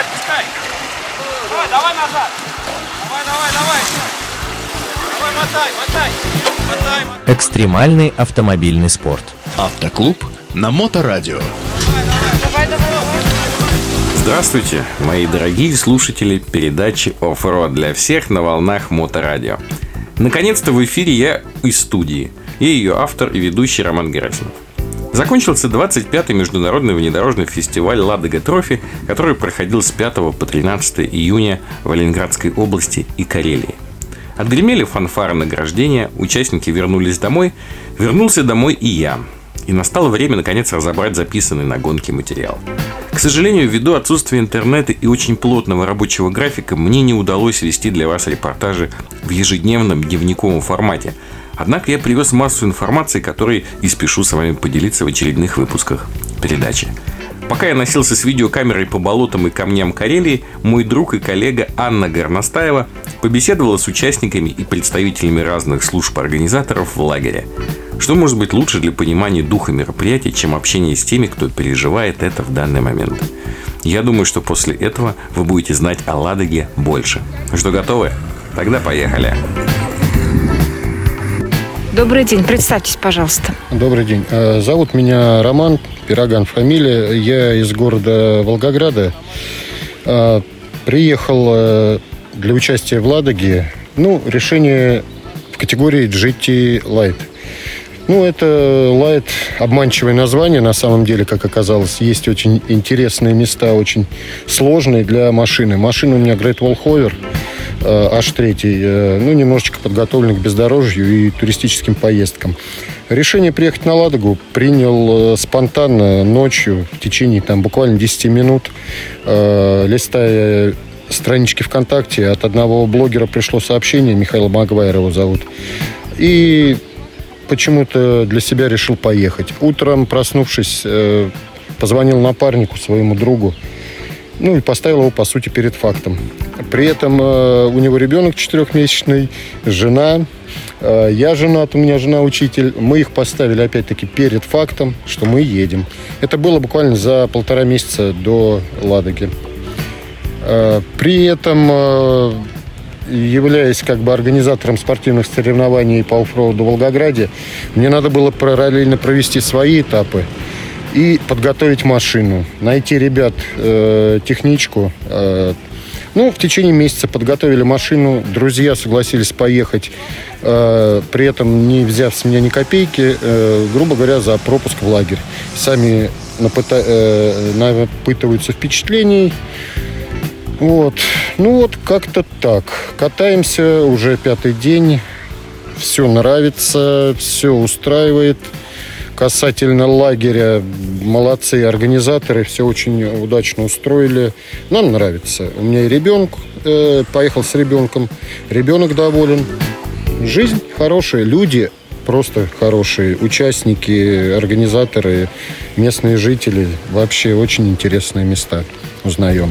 отпускай. Давай, давай назад. Давай, давай, давай. Давай, мотай, мотай. Мотай, мотай. Экстремальный автомобильный спорт. Автоклуб на Моторадио. Здравствуйте, мои дорогие слушатели передачи Offroad для всех на волнах Моторадио. Наконец-то в эфире я из студии, и ее автор и ведущий Роман Герасимов. Закончился 25-й международный внедорожный фестиваль «Ладога Трофи», который проходил с 5 по 13 июня в Ленинградской области и Карелии. Отгремели фанфары награждения, участники вернулись домой, вернулся домой и я. И настало время, наконец, разобрать записанный на гонке материал. К сожалению, ввиду отсутствия интернета и очень плотного рабочего графика, мне не удалось вести для вас репортажи в ежедневном дневниковом формате – Однако я привез массу информации, которой и спешу с вами поделиться в очередных выпусках передачи. Пока я носился с видеокамерой по болотам и камням Карелии, мой друг и коллега Анна Горностаева побеседовала с участниками и представителями разных служб организаторов в лагере. Что может быть лучше для понимания духа мероприятия, чем общение с теми, кто переживает это в данный момент? Я думаю, что после этого вы будете знать о Ладоге больше. Что, готовы? Тогда поехали. Добрый день, представьтесь, пожалуйста. Добрый день. Э, зовут меня Роман, Пироган фамилия. Я из города Волгограда. Э, приехал э, для участия в Ладоге. Ну, решение в категории GT Light. Ну, это Light обманчивое название, на самом деле, как оказалось. Есть очень интересные места, очень сложные для машины. Машина у меня Great Wall Hover H3, э, ну, немножечко подготовлен к бездорожью и туристическим поездкам. Решение приехать на Ладогу принял э, спонтанно ночью в течение там буквально 10 минут, э, листая странички ВКонтакте, от одного блогера пришло сообщение, Михаил Магвайр его зовут, и почему-то для себя решил поехать. Утром, проснувшись, позвонил напарнику, своему другу, ну и поставил его, по сути, перед фактом. При этом э, у него ребенок четырехмесячный, жена, э, я женат, у меня жена учитель. Мы их поставили, опять-таки, перед фактом, что мы едем. Это было буквально за полтора месяца до Ладоги. Э, при этом, э, являясь как бы организатором спортивных соревнований по оффроуду в Волгограде, мне надо было параллельно провести свои этапы и подготовить машину, найти ребят, э, техничку. Э, ну, в течение месяца подготовили машину, друзья согласились поехать, э, при этом не взяв с меня ни копейки, э, грубо говоря, за пропуск в лагерь. Сами напыта, э, напытываются впечатлений. Вот. Ну вот как-то так. Катаемся уже пятый день. Все нравится, все устраивает. Касательно лагеря, молодцы организаторы, все очень удачно устроили. Нам нравится. У меня и ребенок, э, поехал с ребенком, ребенок доволен. Жизнь хорошая, люди просто хорошие, участники, организаторы, местные жители. Вообще очень интересные места узнаем.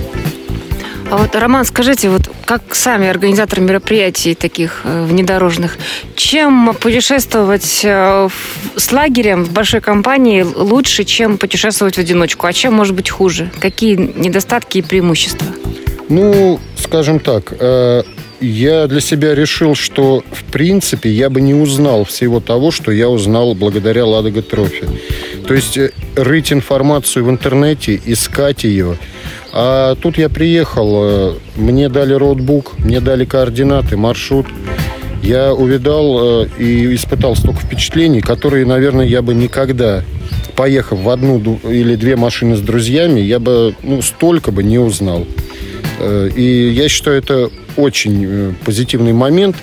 А вот, Роман, скажите, вот как сами организаторы мероприятий таких э, внедорожных, чем путешествовать э, с лагерем в большой компании лучше, чем путешествовать в одиночку? А чем может быть хуже? Какие недостатки и преимущества? Ну, скажем так, э, я для себя решил, что в принципе я бы не узнал всего того, что я узнал благодаря Ладога Трофи. То есть рыть информацию в интернете, искать ее – а тут я приехал, э, мне дали роутбук, мне дали координаты, маршрут. Я увидал э, и испытал столько впечатлений, которые, наверное, я бы никогда, поехав в одну или две машины с друзьями, я бы ну, столько бы не узнал. Э, и я считаю, это очень позитивный момент.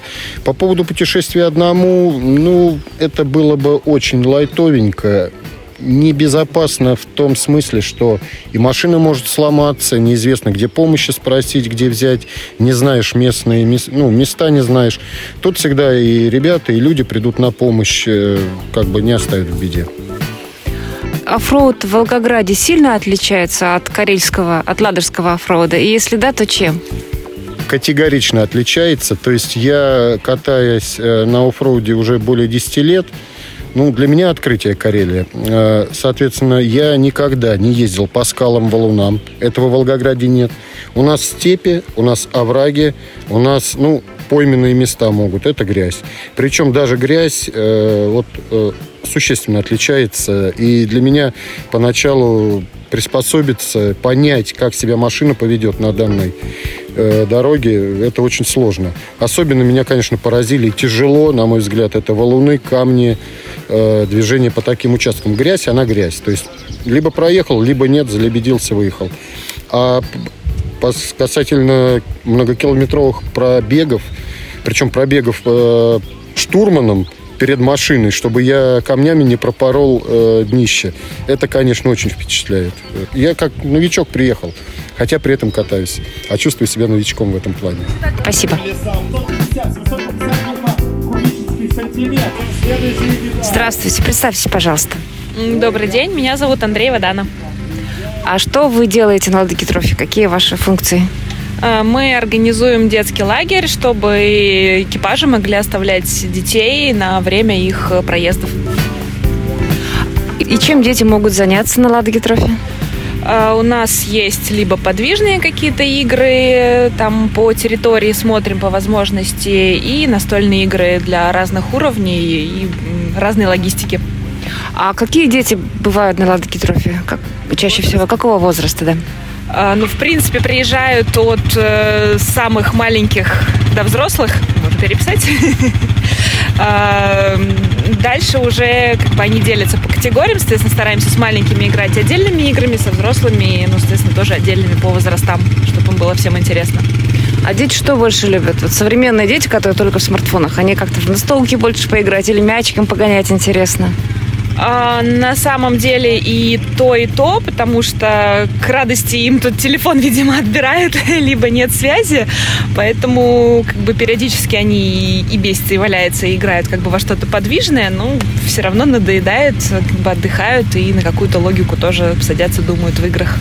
По поводу путешествия одному, ну, это было бы очень лайтовенько небезопасно в том смысле, что и машина может сломаться, неизвестно, где помощи спросить, где взять, не знаешь местные ну, места, не знаешь. Тут всегда и ребята, и люди придут на помощь, э, как бы не оставят в беде. Оффроуд в Волгограде сильно отличается от карельского, от ладожского оффроуда? И если да, то чем? Категорично отличается. То есть я, катаясь э, на оффроуде уже более 10 лет, Ну, для меня открытие Карелия. Э, Соответственно, я никогда не ездил по скалам, валунам. Этого в Волгограде нет. У нас степи, у нас овраги, у нас, ну, пойменные места могут. Это грязь. Причем даже грязь э, вот, э, существенно отличается. И для меня поначалу приспособиться, понять, как себя машина поведет на данной э, дороге, это очень сложно. Особенно меня, конечно, поразили тяжело, на мой взгляд, это валуны, камни, э, движение по таким участкам. Грязь, она грязь. То есть либо проехал, либо нет, залебедился, выехал. А касательно многокилометровых пробегов, причем пробегов э, штурманом перед машиной, чтобы я камнями не пропорол э, днище. Это, конечно, очень впечатляет. Я как новичок приехал, хотя при этом катаюсь, а чувствую себя новичком в этом плане. Спасибо. Здравствуйте, представьтесь, пожалуйста. Добрый день, меня зовут Андрей Вадана. А что вы делаете на Ладоге Трофи? Какие ваши функции? Э, Мы организуем детский лагерь, чтобы экипажи могли оставлять детей на время их проездов. И чем дети могут заняться на Ладоге? Э, У нас есть либо подвижные какие-то игры, э, там по территории смотрим по возможности, и настольные игры для разных уровней и разной логистики. А какие дети бывают на Ладоге Трофи? Как, чаще всего? Какого возраста, да? А, Ну, в принципе, приезжают от э, самых маленьких до взрослых. Можно переписать. Дальше уже как бы они делятся по категориям. Соответственно, стараемся с маленькими играть отдельными играми, со взрослыми, ну, соответственно, тоже отдельными по возрастам, чтобы им было всем интересно. А дети что больше любят? Вот современные дети, которые только в смартфонах, они как-то в настолке больше поиграть или мячиком погонять интересно? А, на самом деле и то, и то, потому что к радости им тут телефон, видимо, отбирают, либо нет связи, поэтому как бы периодически они и, бесятся, и валяются, и играют как бы во что-то подвижное, но все равно надоедает, как бы отдыхают и на какую-то логику тоже садятся, думают в играх.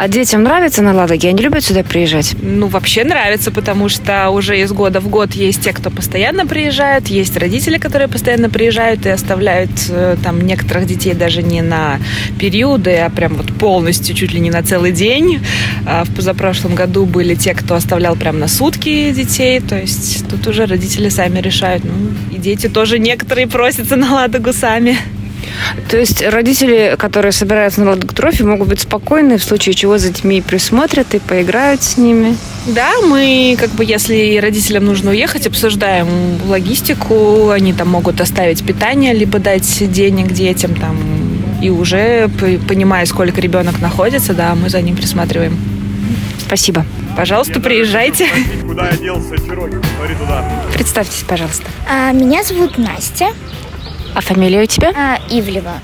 А детям нравится на Ладоге? Они любят сюда приезжать? Ну, вообще нравится, потому что уже из года в год есть те, кто постоянно приезжает, есть родители, которые постоянно приезжают и оставляют э, там некоторых детей даже не на периоды, а прям вот полностью, чуть ли не на целый день. А в позапрошлом году были те, кто оставлял прям на сутки детей, то есть тут уже родители сами решают. Ну, и дети тоже некоторые просятся на Ладогу сами. То есть родители, которые собираются на Ладогу Трофи, могут быть спокойны, в случае чего за детьми присмотрят и поиграют с ними? Да, мы, как бы, если родителям нужно уехать, обсуждаем логистику. Они там могут оставить питание, либо дать денег детям там. И уже, понимая, сколько ребенок находится, да, мы за ним присматриваем. Спасибо. Пожалуйста, приезжайте. Куда я делся, Чироки? Смотри туда. Представьтесь, пожалуйста. А, Меня зовут Настя А фамилия у тебя? а, Ивлева.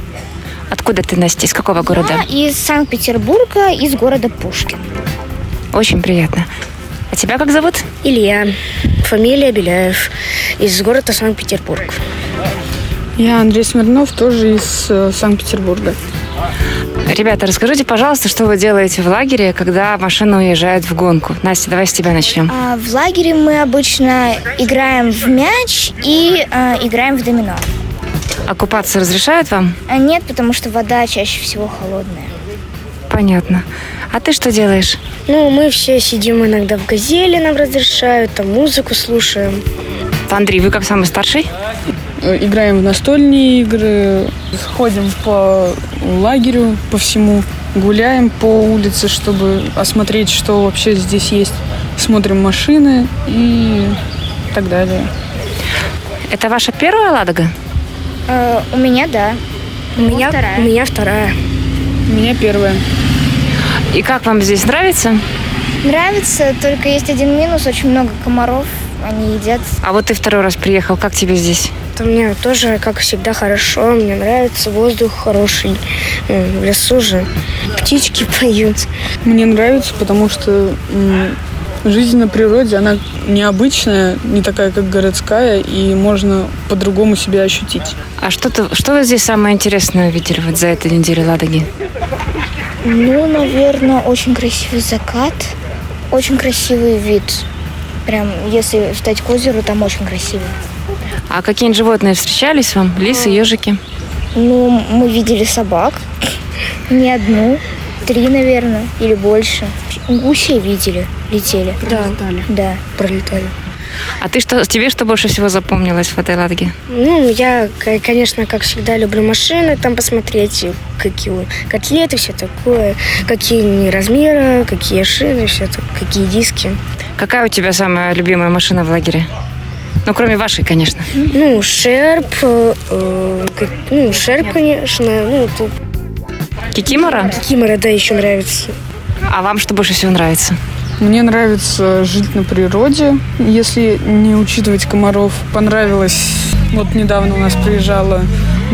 Откуда ты, Настя? Из какого города? Я из Санкт-Петербурга, из города Пушкин. Очень приятно. А тебя как зовут? Илья. Фамилия Беляев. Из города Санкт-Петербург. Я Андрей Смирнов, тоже из э, Санкт-Петербурга. Ребята, расскажите, пожалуйста, что вы делаете в лагере, когда машина уезжает в гонку. Настя, давай с тебя начнем. А, В лагере мы обычно играем в мяч и а, играем в домино. А купаться разрешают вам? А Нет, потому что вода чаще всего холодная. Понятно. А ты что делаешь? Ну, мы все сидим иногда в газели, нам разрешают, там музыку слушаем. Андрей, вы как самый старший? Играем в настольные игры, ходим по лагерю, по всему, гуляем по улице, чтобы осмотреть, что вообще здесь есть. Смотрим машины и так далее. Это ваша первая Ладога? А, У меня да. У меня, вторая. у меня вторая. У меня первая. И как вам здесь нравится? Нравится, только есть один минус, очень много комаров, они едят. А вот ты второй раз приехал, как тебе здесь? Это мне тоже, как всегда, хорошо. Мне нравится воздух хороший. М, В лесу же птички поют. Мне нравится, потому что жизнь на природе, она необычная, не такая, как городская, и можно по-другому себя ощутить. А что, ты, что вы здесь самое интересное увидели вот за эту неделю Ладоги? Ну, наверное, очень красивый закат, очень красивый вид. Прям, если встать к озеру, там очень красиво. А какие-нибудь животные встречались вам? Лисы, ежики? Ну, мы видели собак. Не одну. Три, наверное, или больше. Гусей видели, летели. Да, Да. пролетали. А ты что, тебе что больше всего запомнилось в этой Ладоге? Ну, я, конечно, как всегда, люблю машины там посмотреть, какие котлеты, все такое, какие они размеры, какие шины, все это, какие диски. Какая у тебя самая любимая машина в лагере? Ну, кроме вашей, конечно. Ну, шерп, э, э, ну, шерп, конечно, ну, тут Кикимора? Кимора, да, еще нравится. А вам что больше всего нравится? Мне нравится жить на природе, если не учитывать комаров. Понравилось, вот недавно у нас приезжала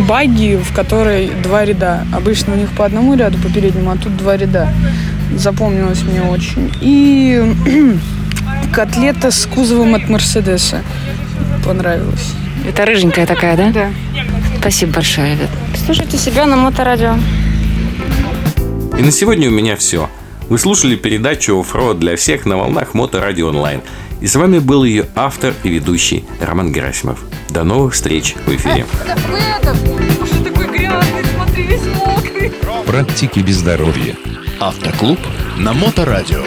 багги, в которой два ряда. Обычно у них по одному ряду по переднему, а тут два ряда. Запомнилось мне очень. И котлета с кузовом от Мерседеса понравилась. Это рыженькая такая, да? Да. Спасибо большое, ребят. Слушайте себя на моторадио. И на сегодня у меня все. Вы слушали передачу «Оффроуд для всех» на волнах Моторадио Онлайн. И с вами был ее автор и ведущий Роман Герасимов. До новых встреч в эфире. Практики без здоровья. Автоклуб на Моторадио.